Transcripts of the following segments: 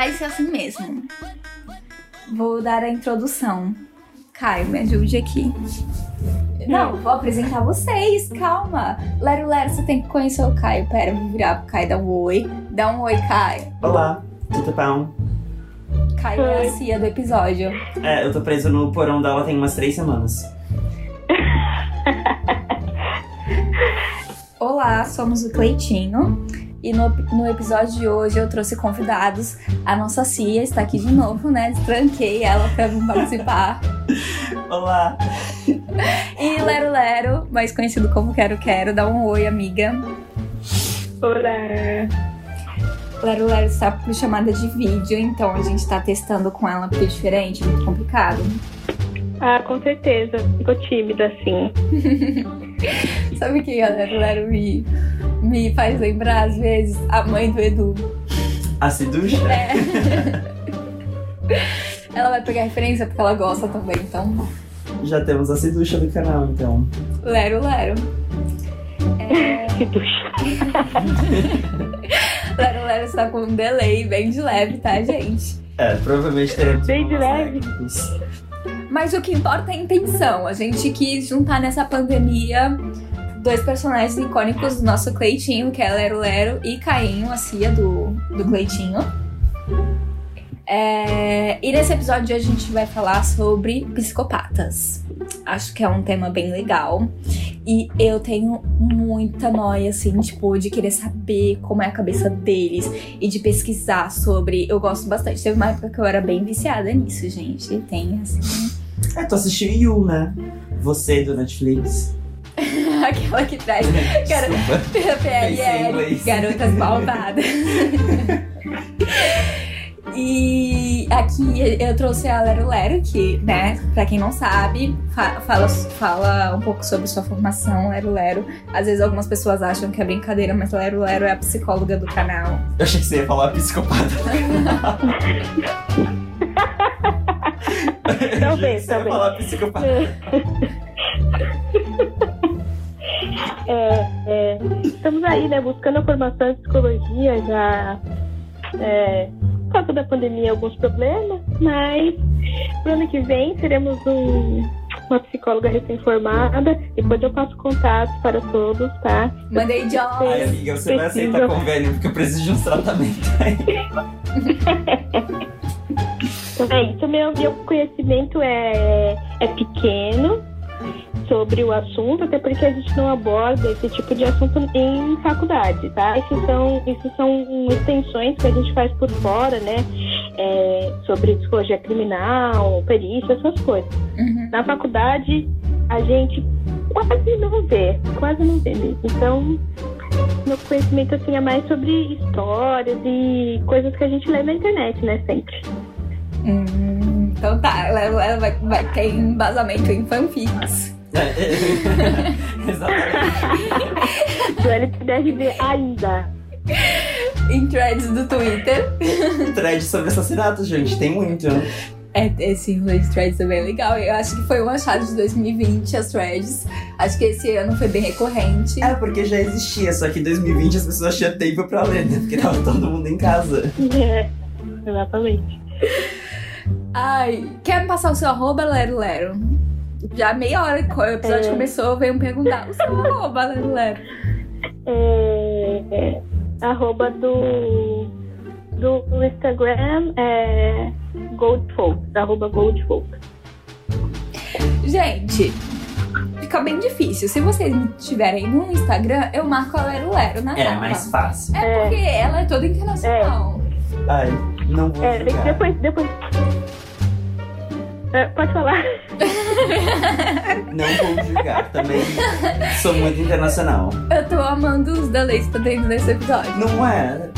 vai ser assim mesmo. Vou dar a introdução. Caio, me ajude aqui. Não, vou apresentar vocês, calma. Lero, Lero, você tem que conhecer o Caio. Pera, vou virar pro Caio dar um oi. Dá um oi, Caio. Olá, tudo bom? Caio é a cia do episódio. É, eu tô preso no porão dela tem umas três semanas. Olá, somos o Cleitinho. E no, no episódio de hoje eu trouxe convidados. A nossa Cia está aqui de novo, né? Tranquei ela pra vir participar. Olá! E Lero Lero, mais conhecido como Quero Quero, dá um oi, amiga. Olá! Lero Lero está por chamada de vídeo, então a gente tá testando com ela porque é diferente, muito complicado. Ah, com certeza. Ficou tímida, assim. Sabe o que a Lero Lero me, me faz lembrar, às vezes? A mãe do Edu. A Ciducha? É. ela vai pegar referência porque ela gosta também, então. Já temos a Ciducha do canal, então. Lero Lero. É... Lero Lero está com um delay bem de leve, tá, gente? É, provavelmente teremos Bem de leve. Mas o que importa é a intenção. A gente quis juntar nessa pandemia dois personagens icônicos do nosso Cleitinho, que é Lero Lero, e Cainho, a Cia do, do Cleitinho. É, e nesse episódio de hoje a gente vai falar sobre psicopatas. Acho que é um tema bem legal. E eu tenho muita noia, assim, tipo, de querer saber como é a cabeça deles e de pesquisar sobre. Eu gosto bastante. Teve uma época que eu era bem viciada nisso, gente. Tem, assim. É, tu assistiu You, né? Você do Netflix. Aquela que traz. Em PLL, garotas malvadas. E aqui eu trouxe a Lero Lero, que, né, pra quem não sabe, fa- fala, fala um pouco sobre sua formação, Lero Lero. Às vezes algumas pessoas acham que é brincadeira, mas Lero Lero é a psicóloga do canal. Eu achei que você ia falar psicopata. Ia talvez. falar psicopata. É, é, estamos aí, né, buscando a formação em psicologia já. É, por causa da pandemia, alguns problemas, mas pro ano que vem teremos um- uma psicóloga recém-formada. Depois eu passo contatos para todos, tá? Mandei Ai, Joy. amiga, você vai aceitar convênio porque eu preciso de uns tratamentos aí. É isso, meu, meu conhecimento é, é pequeno sobre o assunto, até porque a gente não aborda esse tipo de assunto em faculdade, tá? Isso são, isso são extensões que a gente faz por fora, né? É, sobre psicologia criminal, perícia, essas coisas. Uhum. Na faculdade, a gente quase não vê, quase não vê mesmo. Então, meu conhecimento assim é mais sobre histórias e coisas que a gente lê na internet, né? Sempre. Hum, então tá, ela, ela vai, vai ter embasamento em fanfics. É, Exatamente. Do LPDRB ainda. Em threads do Twitter. Thread sobre assassinatos, gente, tem muito. É, esse rolê de threads é bem legal. Eu acho que foi um achado de 2020 as threads. Acho que esse ano foi bem recorrente. É, porque já existia, só que em 2020 as pessoas tinham tempo pra ler, né? Porque tava todo mundo em casa. É, exatamente. Ai, quer me passar o seu arroba, Lero Lero? Já meia hora que o episódio É. começou, veio me perguntar o seu arroba, Lero Lero. É, é, arroba do, do Instagram é Goldfolk, arroba Goldfolk. Gente, fica bem difícil. Se vocês me tiverem no Instagram, eu marco a Lero Lero na É capa. mais fácil. É porque ela é toda internacional. Ai, não vou É, julgar. depois, depois. É, pode falar. Não vou julgar. Também sou muito internacional. Eu tô amando os delays que tá tendo nesse episódio. Não é?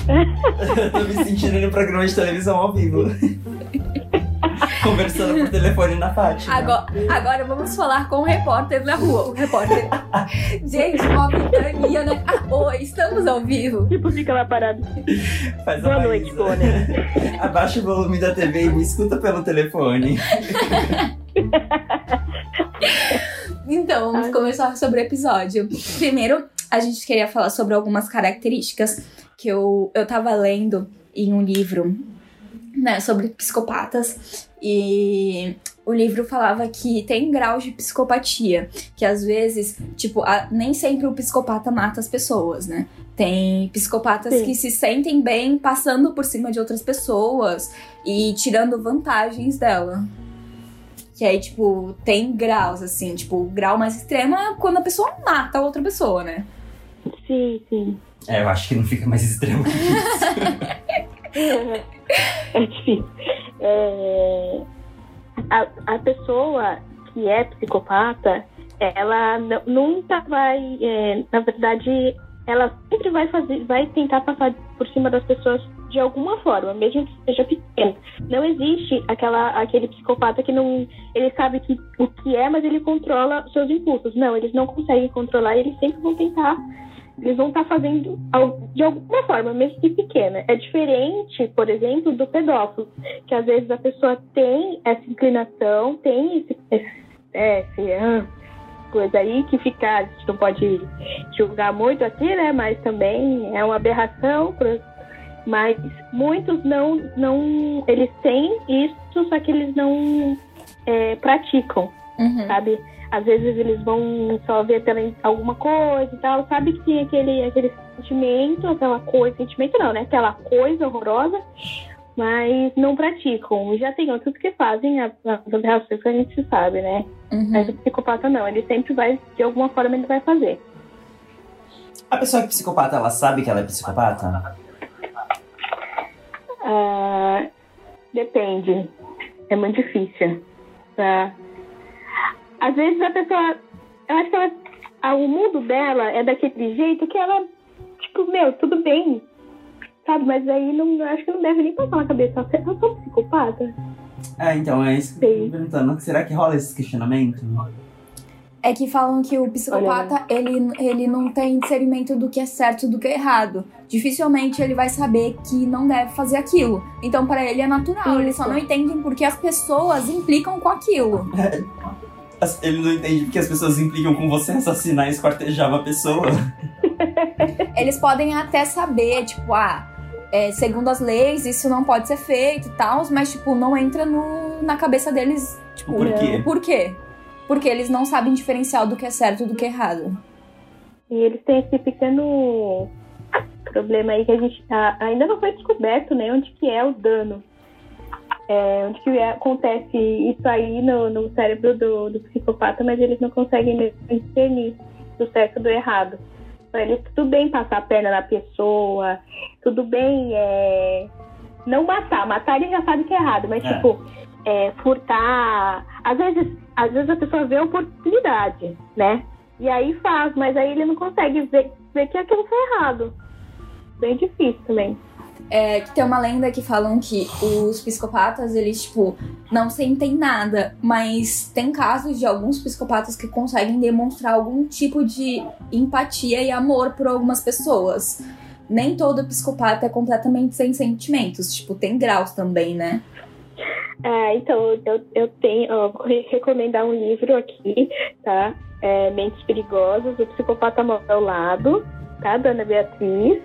Eu tô me sentindo no programa de televisão ao vivo. Conversando por telefone na Fátima. Agora, agora vamos falar com o repórter na rua. O repórter. Gente, uma ventania, né? Ah, oi, estamos ao vivo. Tipo, fica lá parado. Faz Boa noite, Bonner. Abaixa o volume da TV e me escuta pelo telefone. Então, vamos Ai. começar sobre o episódio. Primeiro, a gente queria falar sobre algumas características que eu, eu tava lendo em um livro né, sobre psicopatas. E o livro falava que tem graus de psicopatia, que às vezes, tipo, a- nem sempre o psicopata mata as pessoas, né? Tem psicopatas Sim. que se sentem bem passando por cima de outras pessoas e tirando vantagens dela. Que aí, tipo, tem graus, assim, tipo, o grau mais extremo é quando a pessoa mata a outra pessoa, né? Sim, sim. É, eu acho que não fica mais extremo que isso. é difícil. É, a, a pessoa que é psicopata, ela nunca vai, é, na verdade, ela sempre vai fazer, vai tentar passar por cima das pessoas de alguma forma, mesmo que seja pequeno. Não existe aquela, aquele psicopata que não, ele sabe que, o que é, mas ele controla seus impulsos. Não, eles não conseguem controlar, eles sempre vão tentar eles vão estar fazendo al- de alguma forma, mesmo que pequena. É diferente, por exemplo, do pedófilo, que às vezes a pessoa tem essa inclinação, tem esse, esse, é, esse ah, coisa aí que fica, a gente não pode julgar muito aqui, né? Mas também é uma aberração. Mas muitos não, não, eles têm isso, só que eles não é, praticam Uhum. sabe? Às vezes eles vão só ver pela alguma coisa e tal, sabe que tem aquele, aquele sentimento, aquela coisa, sentimento não, né? Aquela coisa horrorosa, mas não praticam. Já tem outros que fazem a- as aberrações que a gente sabe, né? Uhum. Mas o psicopata não, ele sempre vai, de alguma forma, ele vai fazer. A pessoa que é psicopata, ela sabe que ela é psicopata? Ah, depende. É muito difícil. Tá? Às vezes a pessoa. Eu acho que ela. ah, o mundo dela é daquele jeito que ela. Tipo, meu, tudo bem. Sabe? Mas aí não, eu acho que não deve nem passar na cabeça. Você eu sou psicopata? É, então é isso que eu tô perguntando. Será que rola esse questionamento? É que falam que o psicopata, ele, ele não tem discernimento do que é certo e do que é errado. Dificilmente ele vai saber que não deve fazer aquilo. Então, para ele é natural. Eles só Isso. não entendem porque as pessoas implicam com aquilo. Ele não entende porque as pessoas implicam com você assassinar e esquartejar uma pessoa. Eles podem até saber, tipo, ah, é, segundo as leis, isso não pode ser feito e tal, mas, tipo, não entra no, na cabeça deles, tipo, O porquê? por quê? Porque eles não sabem diferenciar do que é certo e do que é errado. E eles têm esse pequeno problema aí que a gente tá- ainda não foi descoberto, né? Onde que é o dano. É, onde que é- acontece isso aí no, no cérebro do, do psicopata, mas eles não conseguem discernir do certo do errado. Pra eles tudo bem passar a perna na pessoa, tudo bem é, não matar. Matar ele já sabe que é errado, mas É. tipo, é, furtar. Às vezes, às vezes a pessoa vê a oportunidade, né? E aí faz, mas aí ele não consegue ver, ver que aquilo foi errado. Bem difícil também. É, tem uma lenda que falam que os psicopatas, eles, tipo, não sentem nada, mas tem casos de alguns psicopatas que conseguem demonstrar algum tipo de empatia e amor por algumas pessoas. Nem todo psicopata é completamente sem sentimentos, tipo, tem graus também, né? É, então, eu, eu tenho, vou re- recomendar um livro aqui, tá? É, Mentes Perigosas, o Psicopata Mal ao Lado, tá? Da Ana Beatriz.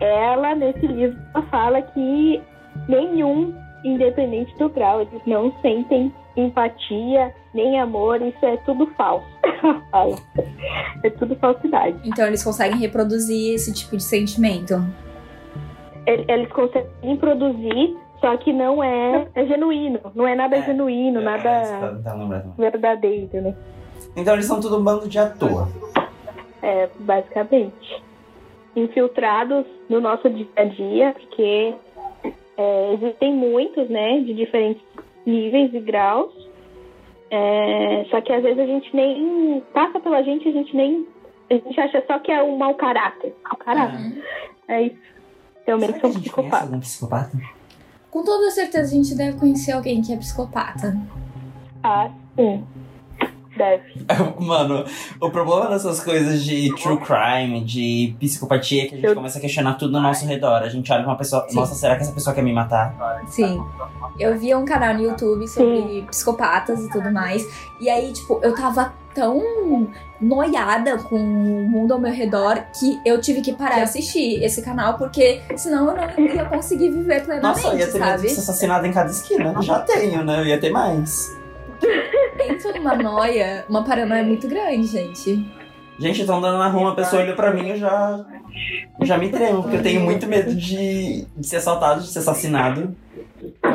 Ela, nesse livro, ela fala que nenhum, independente do grau, eles não sentem empatia, nem amor, isso é tudo falso. Ela fala. é tudo falsidade. Então eles conseguem reproduzir esse tipo de sentimento. Ele- Eles conseguem produzir, só que não é, é genuíno, não é nada É. genuíno, É, nada você tá verdadeiro, né? Então eles são tudo um bando de ator. É, basicamente. Infiltrados no nosso dia a dia, porque é, existem muitos, né, de diferentes níveis e graus. É, só que às vezes a gente nem passa pela gente, a gente nem. A gente acha só que é um mau caráter. Mau caráter. É isso. Realmente Será que a são psicopatas. algum psicopata? Com toda certeza a gente deve conhecer alguém que é psicopata. Ah, sim. Deve. Mano, o problema dessas coisas de true crime, de psicopatia, é que a gente Eu- começa a questionar tudo ao nosso redor. A gente olha pra uma pessoa, Sim. nossa, será que essa pessoa quer me matar? Sim. Eu via um canal no YouTube sobre psicopatas e tudo mais. E aí, tipo, eu tava tão noiada com o mundo ao meu redor que eu tive que parar de assistir esse canal, porque senão eu não ia conseguir viver plenamente, Nossa, eu ia ter medo sabe? de ser assassinado em cada esquina. Já tenho, né? Eu ia ter mais. Entro numa noia, uma paranoia muito grande, gente. Gente, eu tô andando na rua, uma pessoa olhou pra mim, eu já. Eu já me tremo, porque eu tenho muito medo de, de ser assaltado, de ser assassinado.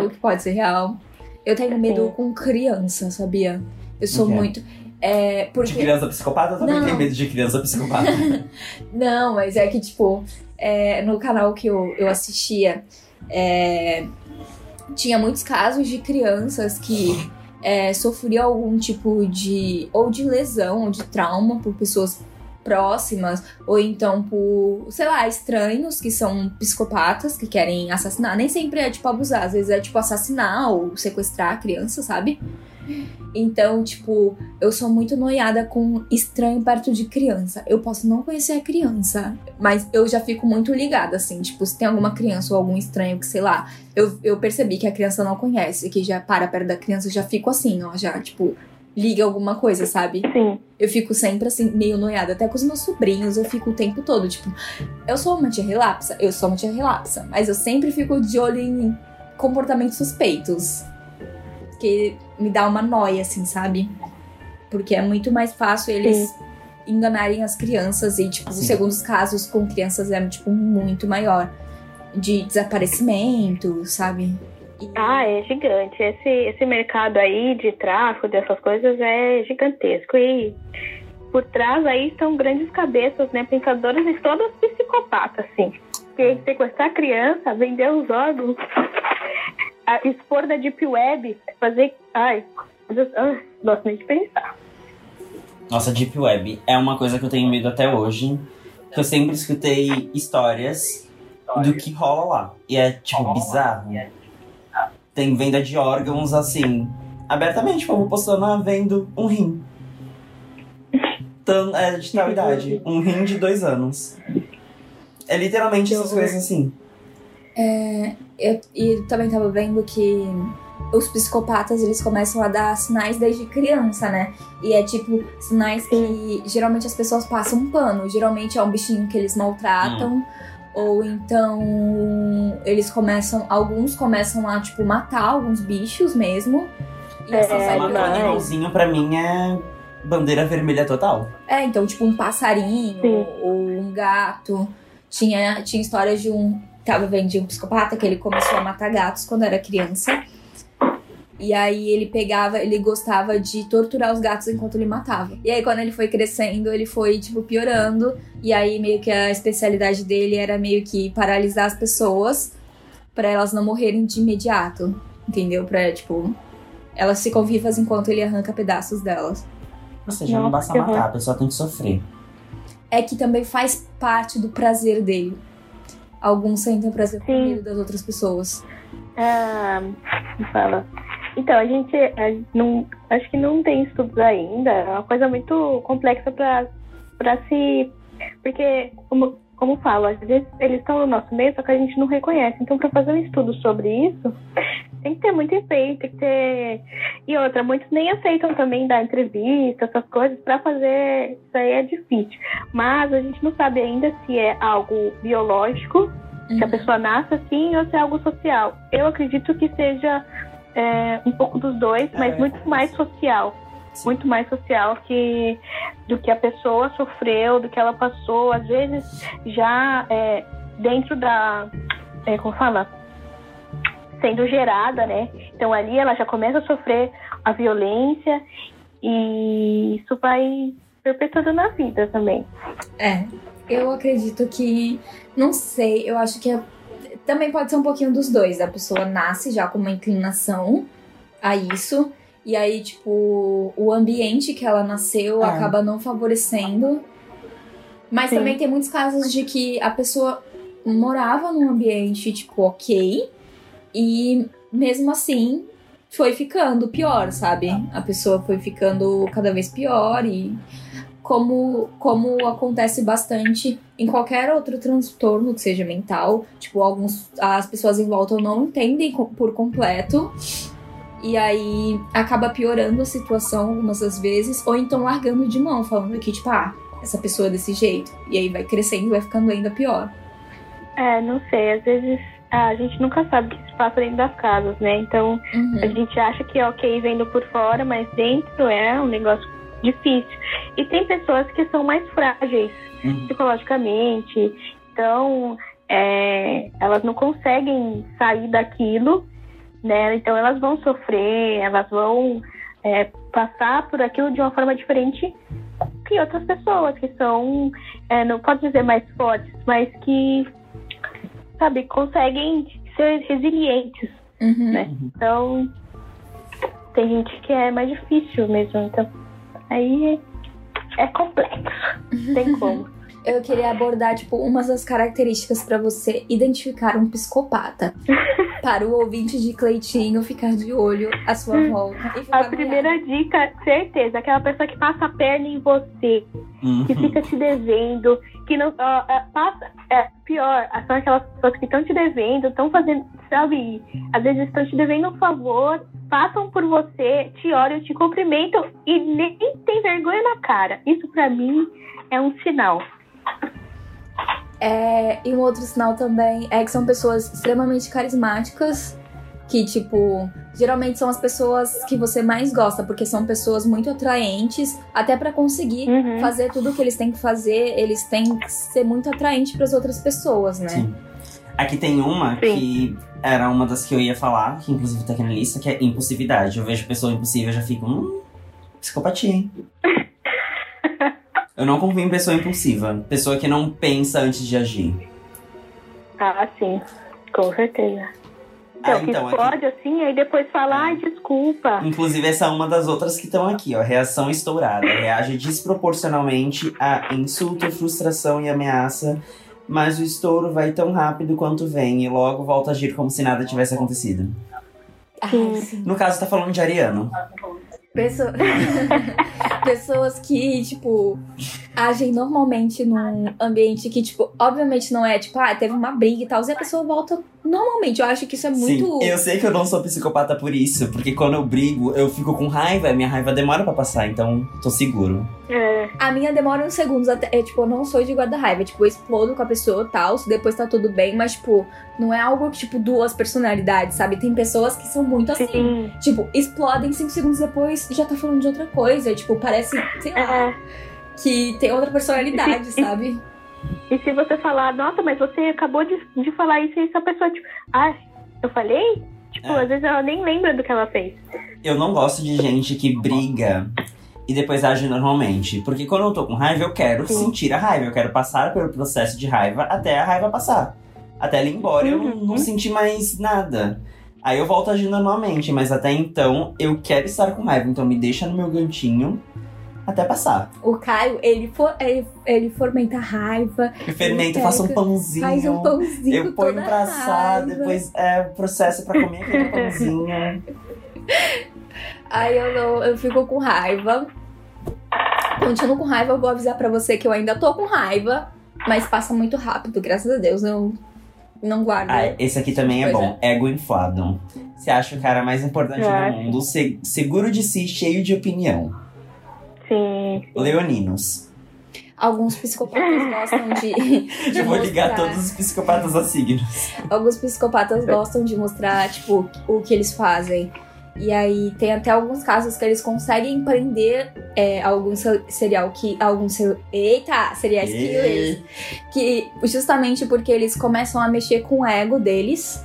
O que pode ser real. Eu tenho medo com criança, sabia? Eu sou O quê? muito. É, De porque. criança psicopata, eu também Não. tenho medo de criança psicopata. Não, mas é que, tipo, é, no canal que eu, eu assistia, é, tinha muitos casos de crianças que é, algum tipo de. ou de lesão, ou de trauma por pessoas próximas, ou então por, sei lá, estranhos que são psicopatas, que querem assassinar. Nem sempre é tipo abusar, às vezes é tipo assassinar ou sequestrar a criança, sabe? Então, tipo, eu sou muito noiada com estranho perto de criança. Eu posso não conhecer a criança, mas eu já fico muito ligada, assim. Tipo, se tem alguma criança ou algum estranho que, sei lá, eu, eu percebi que a criança não conhece, que já para perto da criança, eu já fico assim, ó, já, tipo, liga alguma coisa, sabe? Sim. Eu fico sempre assim, meio noiada. Até com os meus sobrinhos, eu fico o tempo todo, tipo, eu sou uma tia relapsa, eu sou uma tia relapsa, mas eu sempre fico de olho em comportamentos suspeitos. Que me dá uma noia, assim, sabe? Porque é muito mais fácil eles enganarem as crianças e, tipo, Sim. segundo os casos com crianças é, tipo, muito maior. De desaparecimento, sabe? E- Ah, é gigante. Esse, esse mercado aí de tráfico dessas coisas é gigantesco. E por trás aí estão grandes cabeças, né? Pensadoras e todas psicopatas, assim. Porque sequestrar criança, vender os órgãos, a- expor da Deep Web, fazer. Ai, eu- ah, gosto nem de pensar. Nossa, Deep Web é uma coisa que eu tenho medo até hoje. Que eu sempre escutei histórias do que rola lá. E é, tipo, bizarro. Tem venda de órgãos, assim, abertamente, como postando, ah, vendo um rim. Tan- é, de tal idade. Um rim de dois anos. É literalmente essas coisas assim. Eu, e também tava vendo que os psicopatas eles começam a dar sinais desde criança, né? E é tipo sinais que geralmente as pessoas passam um pano. Geralmente é um bichinho que eles maltratam. Ou então eles começam. Alguns começam a, tipo, matar alguns bichos mesmo. E É, assim sai matar um animalzinho pra mim é bandeira vermelha total. É, então, tipo, um passarinho Sim. ou um gato. Tinha, tinha histórias de um. Tava vendo de um psicopata que ele começou a matar gatos quando era criança. E aí ele pegava, ele gostava de torturar os gatos enquanto ele matava. E aí, quando ele foi crescendo, ele foi, tipo, piorando. E aí, meio que a especialidade dele era meio que paralisar as pessoas pra elas não morrerem de imediato. Entendeu? Pra, tipo, elas ficam vivas enquanto ele arranca pedaços delas. Ou seja, não Nossa, basta matar, a pessoa tem que sofrer. é que também faz parte do prazer dele. Alguns sentem prazer Sim. medo das outras pessoas. Ah, fala. Então, a gente, a gente não, acho que não tem estudos ainda. É uma coisa muito complexa para se. Porque, como, como falo, às vezes eles estão no nosso meio, só que a gente não reconhece. Então, para fazer um estudo sobre isso, tem que ter muito empenho, tem que ter. E outra, muitos nem aceitam também dar entrevista, essas coisas, para fazer. Isso aí é difícil. Mas a gente não sabe ainda se é algo biológico se a Uhum. pessoa nasce assim ou se é algo social. Eu acredito que seja é, um pouco dos dois, mas É. muito mais social. Sim. Muito mais social que do que a pessoa sofreu, do que ela passou. Às vezes, já é, dentro da. É, como fala? Sendo gerada, né? Então ali ela já começa a sofrer a violência e isso vai perpetuando na vida também. É. Eu acredito que. Não sei, eu acho que é- também pode ser um pouquinho dos dois. A pessoa nasce já com uma inclinação a isso. E aí, tipo, o ambiente que ela nasceu É. acaba não favorecendo. Mas Sim. também tem muitos casos de que a pessoa morava num ambiente, tipo, ok. E mesmo assim foi ficando pior, sabe? A pessoa foi ficando cada vez pior e como, como acontece bastante em qualquer outro transtorno que seja mental, tipo, alguns as pessoas em volta não entendem por completo E aí acaba piorando a situação algumas das vezes, ou então largando de mão, falando que, tipo, ah, essa pessoa é desse jeito. E aí vai crescendo e vai ficando ainda pior. É, não sei, às vezes a gente nunca sabe o que se passa dentro das casas, né? Então Uhum. a gente acha que é ok vendo por fora, mas dentro é um negócio difícil. E tem pessoas que são mais frágeis Uhum. psicologicamente, então é, elas não conseguem sair daquilo, né? Então elas vão sofrer, elas vão é, passar por aquilo de uma forma diferente que outras pessoas que são, é, não pode dizer mais fortes, mas que, sabe, conseguem ser resilientes, Uhum. né? Então tem gente que é mais difícil mesmo, então aí é complexo, não tem como. Eu queria abordar, tipo, umas das características pra você identificar um psicopata. Para o ouvinte de Cleitinho ficar de olho à sua volta. E ficar A primeira dica, certeza, aquela pessoa que passa a perna em você, Uhum. que fica te devendo, que não ó, é, passa, é pior, são aquelas pessoas que estão te devendo, estão fazendo, sabe, às vezes estão te devendo um favor, passam por você, te olham, te cumprimentam e nem tem vergonha na cara. Isso pra mim é um sinal. É, e um outro sinal também é que são pessoas extremamente carismáticas, que, tipo, geralmente são as pessoas que você mais gosta, porque são pessoas muito atraentes, até pra conseguir Uhum. fazer tudo o que eles têm que fazer, eles têm que ser muito atraentes pras outras pessoas, né? Sim. Aqui tem uma Sim. que era uma das que eu ia falar, que inclusive tá aqui na lista, que é impulsividade. Eu vejo pessoa impulsiva e já fico, hum, psicopatia, hein? eu não confio em pessoa impulsiva. Pessoa que não pensa antes de agir. Ah, sim, com certeza. Então, Ah, que então, aqui- pode assim, aí depois fala, ai, desculpa. Inclusive, essa é uma das outras que estão aqui, ó. Reação estourada. Reage desproporcionalmente a insulto, frustração e ameaça. Mas o estouro vai tão rápido quanto vem e logo volta a agir como se nada tivesse acontecido. Ai, Sim. sim. No caso, tá falando de Ariano. Pessoa- Pessoas que, tipo, agem normalmente num ambiente que, tipo, obviamente não é, tipo, ah, teve uma briga e tal, e a pessoa volta normalmente. Eu acho que isso é muito. Sim, eu sei que eu não sou psicopata por isso, porque quando eu brigo, eu fico com raiva, e minha raiva demora pra passar, então tô seguro. É, A minha demora uns segundos até. É, tipo, eu não sou de guarda-raiva. Tipo, eu explodo com a pessoa e tal, depois tá tudo bem, mas, tipo, não é algo que, tipo, duas personalidades, sabe? Tem pessoas que são muito assim. sim. Tipo, explodem cinco segundos depois já tá falando de outra coisa. Tipo, parece, sei lá, É. que tem outra personalidade, sabe? E se você falar, nossa, mas você acabou de, de falar isso e essa pessoa, tipo, ah, eu falei? Tipo, É. às vezes ela nem lembra do que ela fez. Eu não gosto de gente que briga e depois age normalmente. Porque quando eu tô com raiva, eu quero Sim. sentir a raiva. Eu quero passar pelo processo de raiva até a raiva passar. Até ela ir embora e eu não, Uhum. não sentir mais nada. Aí eu volto agindo normalmente, mas até então eu quero estar com raiva. Então me deixa no meu cantinho até passar. O Caio, ele, for, ele, ele fomenta raiva, Eu fermento, faço um pãozinho. faz um pãozinho Eu ponho pra assar, raiva. depois é processo pra comer aquele pãozinho. Aí eu, não, eu fico com raiva. Continuo com raiva, eu vou avisar pra você que eu ainda tô com raiva, mas passa muito rápido, graças a Deus. Eu não guardo. Ah, esse aqui também é Pois bom. Ego inflado. Você acha o cara mais importante Eu do acho. mundo, se- seguro de si, cheio de opinião. Sim. Leoninos. Alguns psicopatas gostam de. de Eu vou ligar mostrar- todos os psicopatas a signos. Alguns psicopatas gostam de mostrar, tipo, o que eles fazem. E aí tem até alguns casos que eles conseguem prender é, algum se- serial que algum se- eita serial killers que justamente porque eles começam a mexer com o ego deles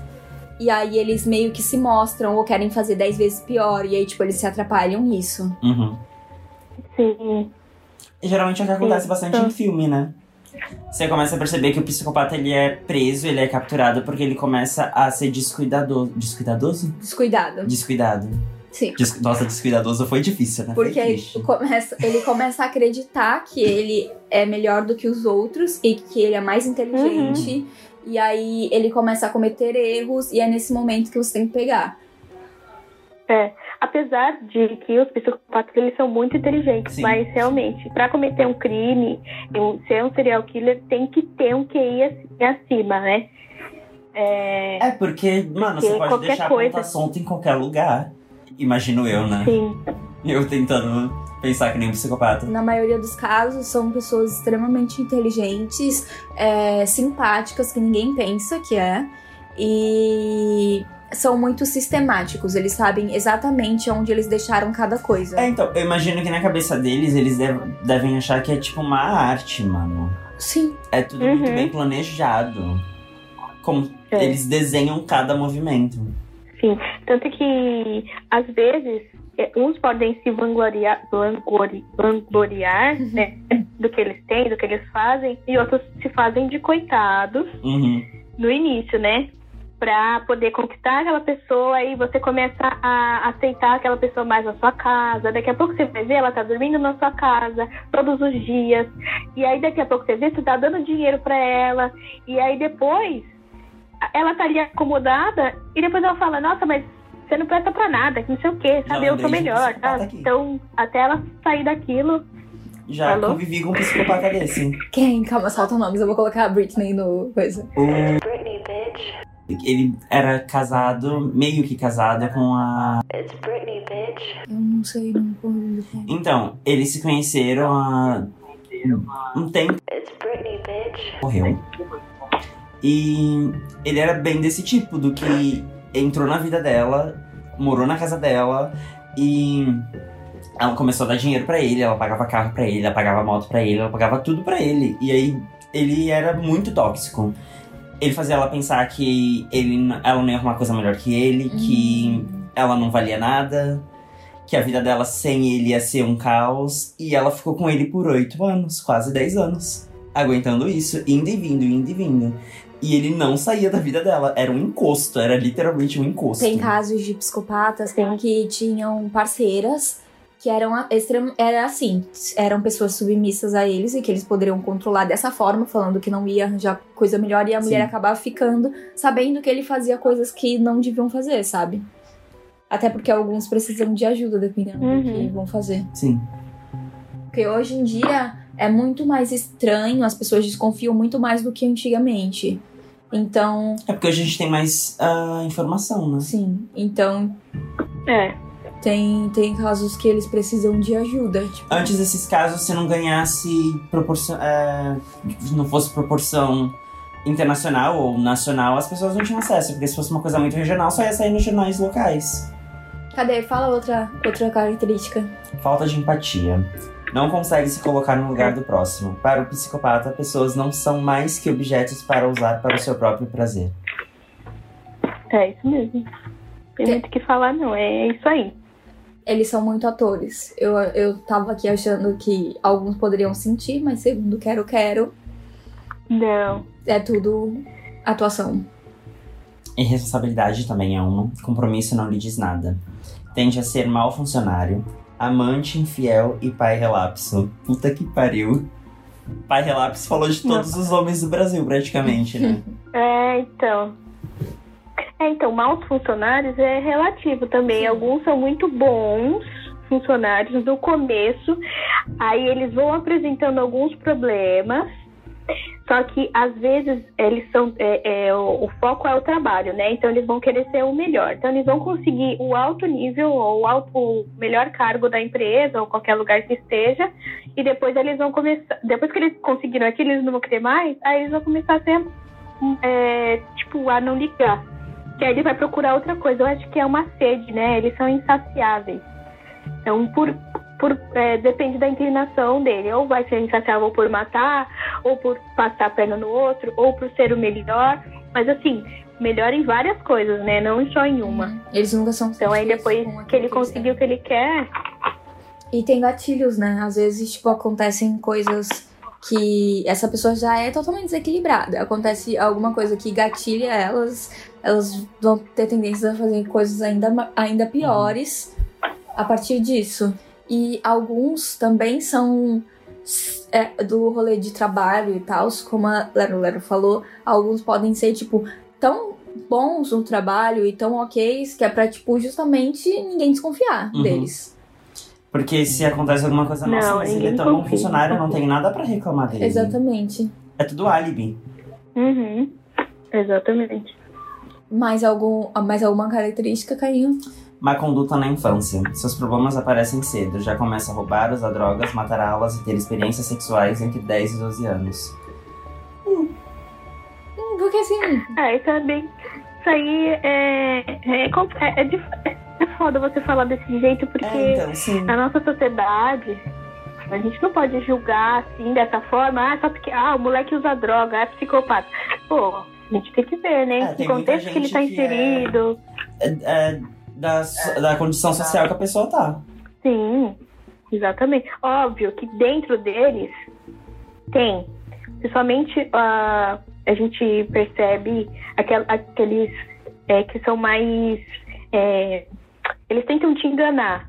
e aí eles meio que se mostram ou querem fazer dez vezes pior e aí tipo eles se atrapalham nisso. Uhum. Sim. E geralmente é o que acontece Sim, bastante tá. em filme, né? Você começa a perceber que o psicopata ele é preso, ele é capturado porque ele começa a ser descuidadoso. Descuidadoso? Descuidado. Descuidado. Sim. Des- Nossa, descuidadoso foi difícil, né? Porque ele começa, ele começa a acreditar que ele é melhor do que os outros e que ele é mais inteligente. E aí ele começa a cometer erros e é nesse momento que você tem que pegar. É. Apesar de que os psicopatas eles são muito inteligentes, Sim. mas realmente, pra cometer um crime, um- ser um serial killer, tem que ter um QI ac- acima, né? É, É porque, mano, você Porque pode qualquer deixar a coisa- ponta solta em qualquer lugar. Imagino eu, né? Sim. Eu tentando pensar que nem um psicopata. Na maioria dos casos, são pessoas extremamente inteligentes, é, simpáticas, que ninguém pensa que é. E são muito sistemáticos, eles sabem exatamente onde eles deixaram cada coisa. É, então, eu imagino que na cabeça deles, eles dev- devem achar que é tipo uma arte, mano. Sim. É tudo Uhum. muito bem planejado. Como É. eles desenham cada movimento. Sim. Tanto que, às vezes, é, uns podem se vangloriar, vanglori- vangloriar né, do que eles têm, do que eles fazem, e outros se fazem de coitados Uhum. no início, né? Pra poder conquistar aquela pessoa e você começa a aceitar aquela pessoa mais na sua casa. Daqui a pouco você vai ver, ela tá dormindo na sua casa todos os dias. E aí daqui a pouco você vê, você tá dando dinheiro pra ela. E aí depois ela tá ali acomodada e depois ela fala, nossa, mas você não presta pra nada, que não sei o quê, sabe? Eu lembrei sou melhor, tá? Então, até ela sair daquilo. Já Alô? convivi com um psicopata desse. Quem? Calma, solta nomes. Eu vou colocar a Britney no coisa. O... Ele era casado, meio que casado com a. Eu não sei, não vou Então, eles se conheceram há um tempo. Morreu. E ele era bem desse tipo, do que entrou na vida dela, morou na casa dela e ela começou a dar dinheiro pra ele, ela pagava carro pra ele, ela pagava moto pra ele, ela pagava tudo pra ele. E aí ele era muito tóxico. Ele fazia ela pensar que ele, ela não ia arrumar coisa melhor que ele, que ela não valia nada, que a vida dela sem ele ia ser um caos. E ela ficou com ele por oito anos, quase 10 anos. Aguentando isso, indo e vindo, indo e vindo. E ele não saía da vida dela. Era um encosto, era literalmente um encosto. Tem casos de psicopatas Sim. que tinham parceiras que eram extrem- era assim, eram pessoas submissas a eles e que eles poderiam controlar dessa forma, falando que não ia arranjar coisa melhor e a mulher Sim. acabava ficando sabendo que ele fazia coisas que não deviam fazer, sabe? Até porque alguns precisam de ajuda dependendo Uhum. do que vão fazer. Sim. Porque hoje em dia é muito mais estranho, as pessoas desconfiam muito mais do que antigamente. Então, É porque hoje a gente tem mais ah, informação, né? sim, então É. Tem, tem casos que eles precisam de ajuda. Tipo, Antes desses casos, se não ganhasse proporção. é, não fosse proporção internacional ou nacional, as pessoas não tinham acesso. Porque se fosse uma coisa muito regional, só ia sair nos jornais locais. cadê? Fala outra, outra característica. Falta de empatia. Não consegue se colocar no lugar do próximo. Para o psicopata, pessoas não são mais que objetos para usar para o seu próprio prazer. É isso mesmo. Tem Tem- muito o que falar, não. É isso aí. Eles são muito atores. Eu, eu tava aqui achando que alguns poderiam sentir, mas segundo Quero Quero, Não. é tudo atuação. Irresponsabilidade também é uma. Compromisso não lhe diz nada. Tende a ser mau funcionário, amante infiel e pai relapso. Puta que pariu. Pai relapso falou de todos os homens do Brasil, praticamente, né? É, então. É, então, maus funcionários é relativo também. Sim. Alguns são muito bons funcionários no começo, aí eles vão apresentando alguns problemas, só que às vezes eles são. é, é, o, o foco é o trabalho, né? Então eles vão querer ser o melhor. Então eles vão conseguir o alto nível ou o, alto, o melhor cargo da empresa ou qualquer lugar que esteja, e depois eles vão começar. Depois que eles conseguiram aquilo, eles não vão querer mais, aí eles vão começar a ser é, tipo, a não ligar. Que aí ele vai procurar outra coisa. Eu acho que é uma sede, né? Eles são insaciáveis. Então, por, por, é, depende da inclinação dele. Ou vai ser insaciável por matar, ou por passar a perna no outro, ou por ser o melhor. Mas assim, melhor em várias coisas, né? Não só em uma. Eles nunca são Então aí depois que ele conseguiu o que ele quer, E tem gatilhos, né? Às vezes, tipo, acontecem coisas que essa pessoa já é totalmente desequilibrada. Acontece alguma coisa que gatilha elas, elas vão ter tendência a fazer coisas ainda, ainda piores a partir disso. E alguns também são é, do rolê de trabalho e tal, como a Lero Lero falou, alguns podem ser, tipo, tão bons no trabalho e tão ok que é pra, tipo, justamente ninguém desconfiar Uhum. deles. Porque se acontece alguma coisa, Não, nossa, mas ele é tão confia, funcionário, não tem nada pra reclamar dele. Exatamente. É tudo álibi. uhum, exatamente. Mais, algum, mais alguma característica, Carinho? Má conduta na infância. Seus problemas aparecem cedo. Já começa a roubar, usar drogas, matar aulas e ter experiências sexuais entre 10 e 12 anos. Hum, Porque assim. É, isso é bem. Isso aí é. É, é, com- é, é, é foda você falar desse jeito, porque É, então, sim. na nossa sociedade. A gente não pode julgar assim, dessa forma, ah, só porque ah, o moleque usa droga, é psicopata. Pô, a gente tem que ver, né? É, que contexto que ele tá que é- inserido. É, é da, da condição social que a pessoa tá. Sim, exatamente. Óbvio que dentro deles tem. Principalmente ah, a gente percebe aquel, aqueles é, que são mais. é, eles tentam te enganar.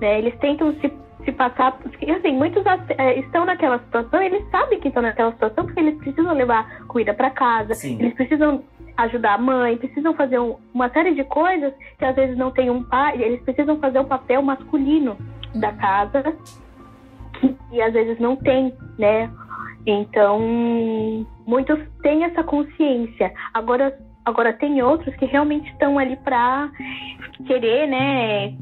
Né? Eles tentam se, se passar. porque, Assim, muitos é, estão naquela situação, eles sabem que estão naquela situação porque eles precisam levar comida para casa, Sim. eles precisam ajudar a mãe, precisam fazer um- uma série de coisas que às vezes não tem um pai, eles precisam fazer o papel masculino da casa que, e às vezes não tem, né? Então, muitos têm essa consciência. Agora, agora tem outros que realmente estão ali para querer, né?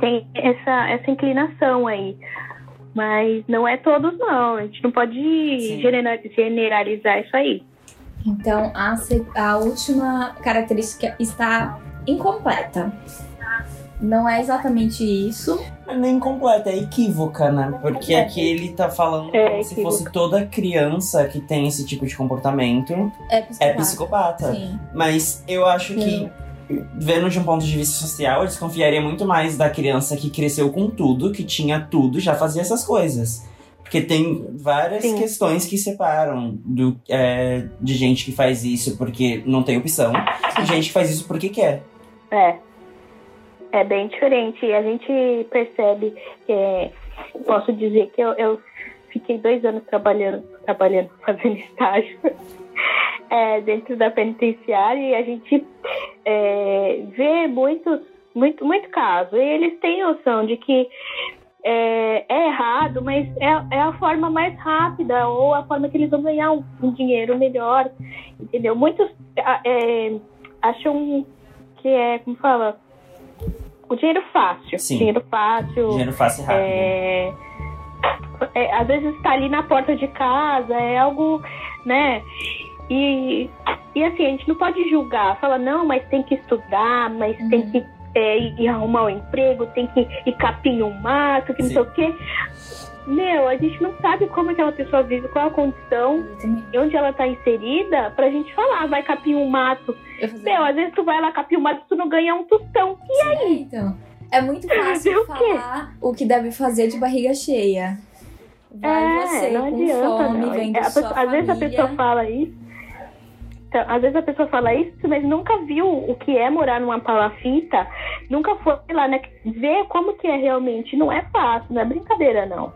Tem essa, essa inclinação aí. Mas não é todos, não. A gente não pode Sim. genera- generalizar isso aí. Então a, a última característica está incompleta. Não é exatamente isso. Nem completa, é equívoca, né? Porque aqui ele tá falando É, como se fosse toda criança que tem esse tipo de comportamento É psicopata. é psicopata. Sim. Mas eu acho que, vendo de um ponto de vista social, eu desconfiaria muito mais da criança que cresceu com tudo, que tinha tudo, já fazia essas coisas. Porque tem várias Sim. questões que separam do, é, de gente que faz isso porque não tem opção e gente que faz isso porque quer. É. É bem diferente. E a gente percebe que é, posso dizer que eu, eu fiquei dois anos trabalhando, trabalhando, fazendo estágio é, dentro da penitenciária e a gente é, vê muitos, muito, muito caso. E eles têm noção de que é, é errado, mas é, é a forma mais rápida ou a forma que eles vão ganhar um, um dinheiro melhor, entendeu? Muitos é, acham que é, como fala, o dinheiro fácil. Sim. Dinheiro fácil. Dinheiro fácil e rápido. É, é, às vezes está ali na porta de casa, é algo, né? E, e assim, a gente não pode julgar, fala, não, mas tem que estudar, mas Uhum. tem que é, ir arrumar um emprego, tem que ir capinhar um mato, que não Sim. sei o quê. Meu, a gente não sabe como aquela pessoa vive, qual a condição, Exatamente. e onde ela tá inserida, pra gente falar, vai capinhar um mato. Meu, às vezes tu vai lá capinhar um mato, tu não ganha um tostão. E aí? então. É muito fácil o falar o que deve fazer de barriga cheia. Vai você É, não com adianta, fome, não. vendo É, a pessoa- às vezes a pessoa fala isso. Então, às vezes a pessoa fala isso, mas nunca viu o que é morar numa palafita, nunca foi lá, né, ver como que é realmente. Não é fácil, não é brincadeira, não.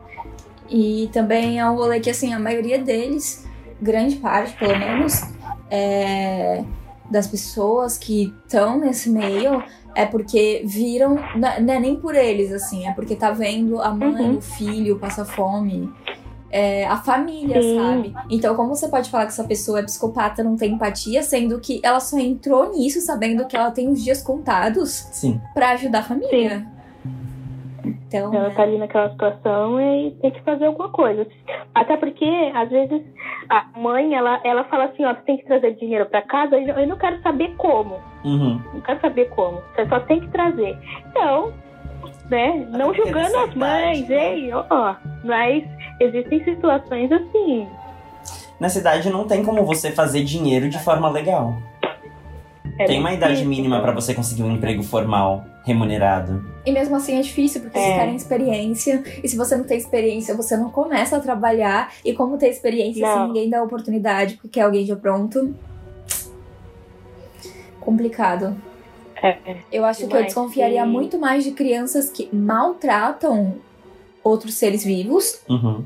E também é um rolê que, assim, a maioria deles, grande parte, pelo menos, é, das pessoas que estão nesse meio é porque viram, não não é nem por eles, assim, é porque tá vendo a mãe, Uhum. o filho passar fome. É, a família, Sim. sabe? Então, como você pode falar que essa pessoa é psicopata, não tem empatia, sendo que ela só entrou nisso sabendo que ela tem os dias contados Sim. pra ajudar a família? Então, Ela né? tá ali naquela situação e tem que fazer alguma coisa. Até porque, às vezes, a mãe, ela, ela fala assim, ó, você tem que trazer dinheiro pra casa, e eu não quero saber como. Uhum. Não quero saber como. Você só tem que trazer. Então, né? Não porque julgando as mães, né? ei, ó. Mas existem situações assim. Na cidade não tem como você fazer dinheiro de forma legal. é tem uma idade difícil. mínima pra você conseguir um emprego formal, remunerado. E mesmo assim é difícil, porque vocês É. querem experiência. E se você não tem experiência, você não começa a trabalhar. E como ter experiência se Não. ninguém dá oportunidade, porque quer alguém já pronto. Complicado. É. Eu acho que eu Demais, desconfiaria muito mais de crianças que maltratam outros seres vivos Uhum.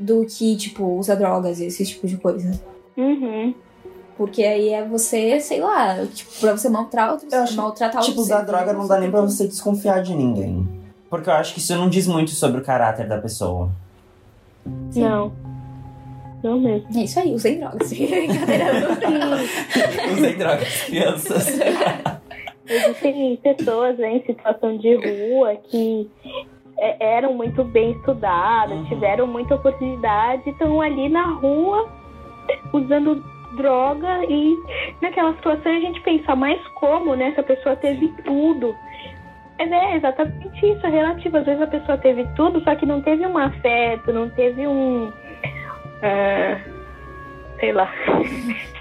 do que, tipo, usa drogas e esse tipo de coisa. Uhum. Porque aí é você, sei lá, tipo, pra você maltratar outros, Eu acho- maltratar Tipo, usar droga não dá nem pra tem que- você desconfiar de ninguém. Porque eu acho que isso não diz muito sobre o caráter da pessoa. Sim. Não. Não mesmo. É isso aí, usem drogas. Usei drogas, crianças. Existem pessoas né, em situação de rua que eram muito bem estudadas, Uhum. tiveram muita oportunidade, estão ali na rua usando droga e naquela situação a gente pensa, mas como, né? Essa pessoa teve tudo. É, né, exatamente isso, é relativo. Às vezes a pessoa teve tudo, só que não teve um afeto, não teve um. ah, sei lá.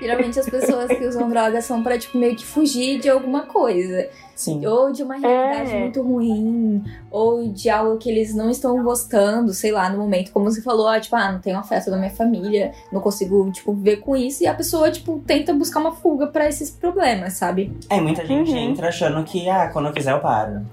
Geralmente as pessoas que usam drogas são pra, tipo, meio que fugir de alguma coisa. Sim. Ou de uma realidade É. muito ruim, ou de algo que eles não estão gostando, sei lá, no momento. Como você falou, ah, tipo, ah, não tenho afeto da minha família, não consigo, tipo, viver com isso. E a pessoa, tipo, tenta buscar uma fuga pra esses problemas, sabe? É, muita gente Uhum. entra achando que, ah, quando eu quiser eu paro.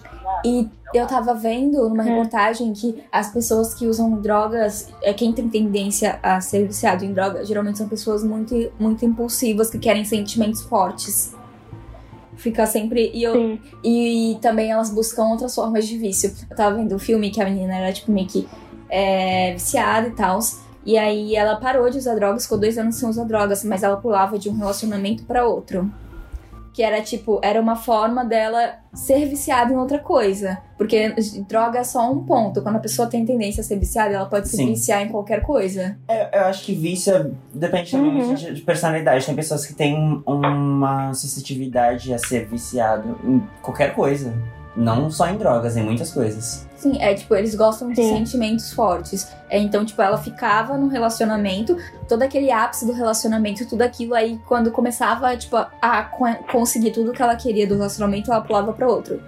E eu tava vendo numa É. reportagem que as pessoas que usam drogas, é quem tem tendência a ser viciado em drogas, geralmente são pessoas muito, muito impulsivas que querem sentimentos fortes. Fica sempre. E, eu, Sim. e também elas buscam outras formas de vício. Eu tava vendo um filme que a menina era, tipo, meio que é, viciada e tal. E aí ela parou de usar drogas, ficou dois anos sem usar drogas, mas ela pulava de um relacionamento pra outro. Que era tipo, era uma forma dela ser viciada em outra coisa. Porque droga é só um ponto. Quando a pessoa tem tendência a ser viciada, ela pode se Sim. viciar em qualquer coisa. É, eu acho que vício é- depende também Uhum. de, de personalidade. Tem pessoas que têm um- uma suscetibilidade a ser viciado em qualquer coisa. Não só em drogas, em muitas coisas. Sim, é tipo, eles gostam de Sim. sentimentos fortes. É, então, tipo, ela ficava no relacionamento, todo aquele ápice do relacionamento, tudo aquilo aí, quando começava, tipo, a co- conseguir tudo que ela queria do relacionamento, ela pulava pra outro.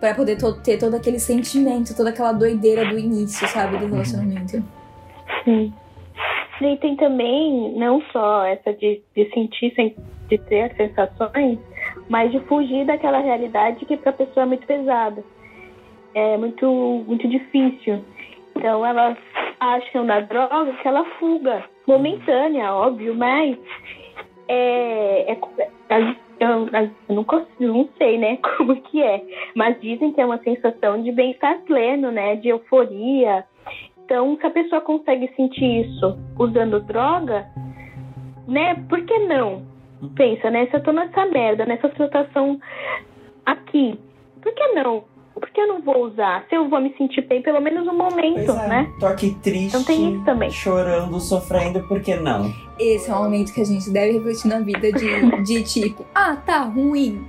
Pra poder to- ter todo aquele sentimento, toda aquela doideira do início, sabe, do relacionamento. Sim. E tem também, não só essa de, de sentir, sen- de ter sensações, mas de fugir daquela realidade que para a pessoa é muito pesada. É muito, muito difícil. Então elas acham na droga aquela fuga momentânea, óbvio, mas é, é, é- eu, eu não, consigo, não sei, né, como que é, mas dizem que é uma sensação de bem-estar pleno, né, de euforia. Então, se a pessoa consegue sentir isso usando droga, né, por que não? Pensa, né, se eu tô nessa merda, nessa situação aqui, por que não? Por que eu não vou usar? Se eu vou me sentir bem, pelo menos um momento, Pois é. né? Tô aqui triste, Então tem isso também. chorando, sofrendo, por que não? Esse é um momento que a gente deve refletir na vida de, de tipo, ah, tá ruim.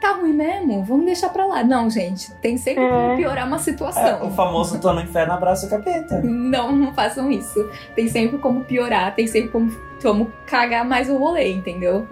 Tá ruim mesmo? Vamos deixar pra lá. Não, gente, tem sempre É. como piorar uma É, situação. o famoso tô no inferno, abraça o capeta. Não, não façam isso. Tem sempre como piorar, tem sempre como, como cagar mais o rolê, entendeu?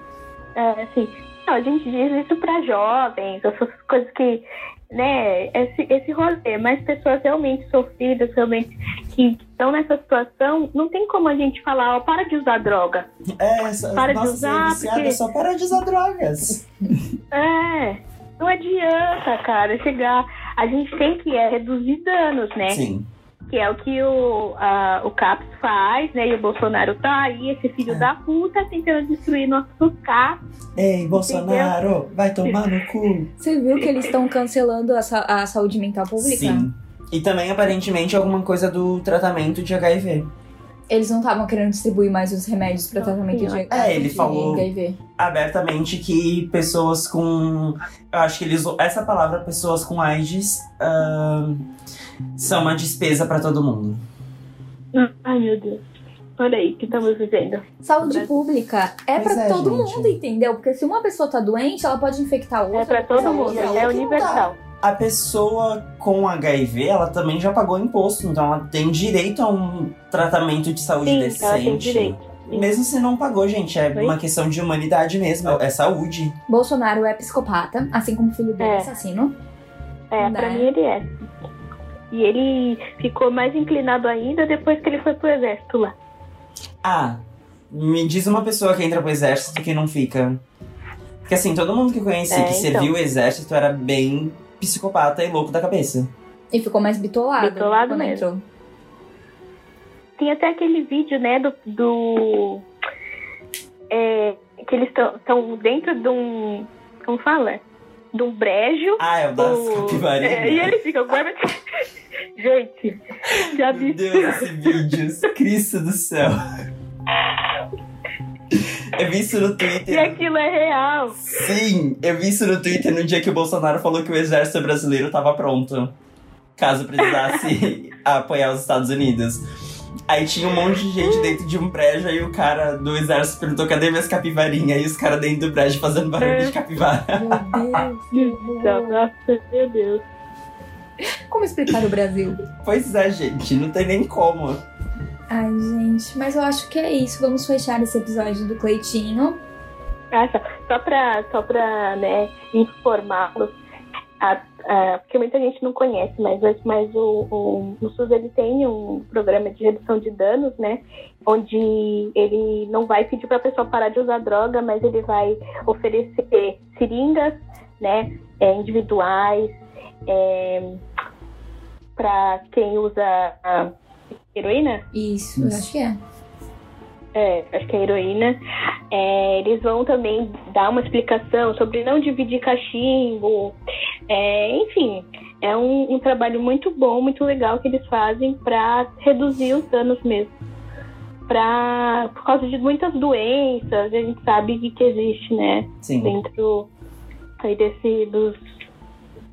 É, assim, não, a gente diz isso pra jovens, essas coisas que, né, esse, esse rolê, mas pessoas realmente sofridas, realmente que estão nessa situação, não tem como a gente falar, ó, para de usar droga. É, só, Para de nossa, usar, ser viciado porque- é só para de usar drogas. É, não adianta, cara, chegar. A gente tem que é, reduzir danos, né? Sim. Que é o que o, a, o CAPS faz, né? E o Bolsonaro tá aí, esse filho É. da puta, tentando destruir nossos CAPS. Ei, Bolsonaro, vai tomar no cu. Você viu que eles estão cancelando a, a saúde mental pública? Sim. E também, aparentemente, alguma coisa do tratamento de HIV. Eles não estavam querendo distribuir mais os remédios pra tratamento de, É, ele de falou- HIV. Abertamente que pessoas com. Eu acho que ele usou essa palavra, pessoas com AIDS, ahn, são uma despesa pra todo mundo. Ai, meu Deus. Olha aí, o que estamos vivendo. Saúde Brasil. pública é pra é, todo gente. mundo, entendeu? Porque se uma pessoa tá doente, ela pode infectar outra. É pra todo mundo, é universal. A pessoa com HIV, ela também já pagou imposto, então ela tem direito a um tratamento de saúde Sim, decente. ela tem direito. Sim. Mesmo se não pagou, gente, é Oi? uma questão de humanidade mesmo, é saúde. Bolsonaro é psicopata, assim como o filho dele é É. assassino. É, pra mim ele é. E ele ficou mais inclinado ainda depois que ele foi pro exército lá. Ah, me diz uma pessoa que entra pro exército que não fica. Porque assim, todo mundo que eu conheci É, que então. serviu o exército era bem psicopata e louco da cabeça. E ficou mais bitolado. Bitolado mesmo. entrou. Tem até aquele vídeo, né, do. do é, que eles estão dentro de um. Como fala? De um brejo. Ah, é o das capivarinhas. é, e ele fica. "Guarda-" Gente, que Meu Deus, absurdo. esse vídeo, Cristo do céu. Eu vi isso no E Twitter. aquilo é real. Sim, eu vi isso no Twitter no dia que o Bolsonaro falou que o exército brasileiro tava pronto. Caso precisasse apoiar os Estados Unidos. Aí tinha um monte de gente dentro de um brejo, aí o cara do exército perguntou, cadê minhas capivarinhas? E os caras dentro do brejo fazendo barulho de capivara. Meu Deus, meu Deus. Como explicar o Brasil? Pois é, gente, não tem nem como. Ai, gente, mas eu acho que é isso. Vamos fechar esse episódio do Cleitinho. Ah, só, só pra, só pra né, informá-los, a- a- porque muita gente não conhece, mas, mas o, o, o SUS ele tem um programa de redução de danos, né? Onde ele não vai pedir para a pessoa parar de usar droga, mas ele vai oferecer seringas, né? é, individuais, para quem usa a heroína, Isso, eu acho que é. é, acho que é heroína. É, eles vão também dar uma explicação sobre não dividir cachimbo. É, enfim, é um, um trabalho muito bom, muito legal que eles fazem para reduzir os danos mesmo. Pra, por causa de muitas doenças, a gente sabe que, que existe, né? Sim. Dentro aí desse, dos,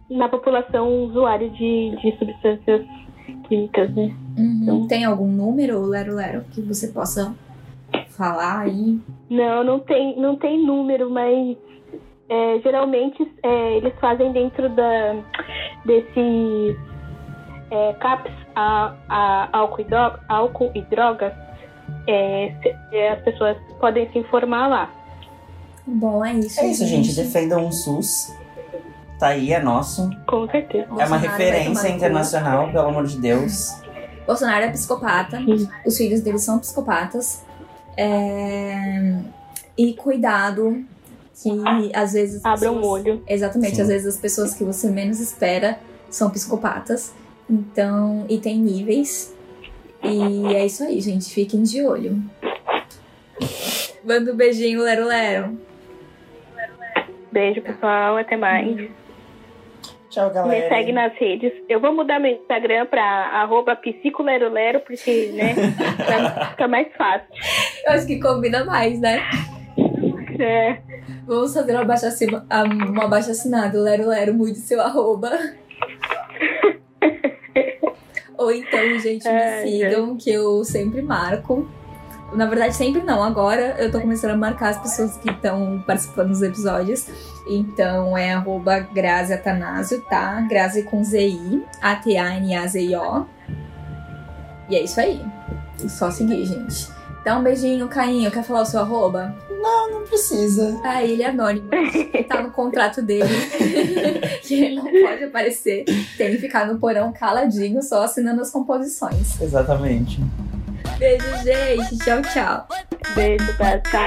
na população usuária de, de substâncias químicas, né? Uhum. Então- Tem algum número, Lero Lero, que você possa falar aí? Não, não tem, não tem número, mas é, geralmente é, eles fazem dentro da, desses é, CAPs a, a álcool, e dro- álcool e drogas. é, se- é, as pessoas podem se informar lá. Bom, é isso. É isso, gente. Defendam o SUS. Tá aí, é nosso. Com certeza. É uma Bolsonaro vai referência tomar internacional, pelo amor de Deus. Bolsonaro é psicopata. Sim. Os filhos dele são psicopatas. É, E cuidado, que às vezes. o pessoas- olho. Exatamente, Sim. às vezes as pessoas que você menos espera são psicopatas. Então, e tem níveis. E é isso aí, gente. Fiquem de olho. Manda um beijinho, Lero Lero. Beijo, pessoal. Até mais. Tchau, galera. Me segue nas redes. Eu vou mudar meu Instagram pra arroba psicolerolero, porque, né, vai ficar mais fácil. Eu acho que combina mais, né? É. Vamos fazer uma baixa, uma baixa assinada. Lero Lero, mude seu arroba. Ou então, gente, me Ai, sigam, que eu sempre marco. Na verdade, sempre não. Agora eu tô começando a marcar as pessoas que estão participando dos episódios. Então é arroba Grazi Atanásio, tá? Grazi com Z-I, A-T-A-N-A-Z-I-O. E é isso aí. Só seguir, gente. Dá um beijinho, Cainho. Quer falar o seu arroba? Não precisa. Ah, ele é anônimo. Tá no contrato dele. que ele não pode aparecer. Tem que ficar no porão caladinho, só assinando as composições. Exatamente. Beijo, gente. Tchau, tchau. Beijo, Tata.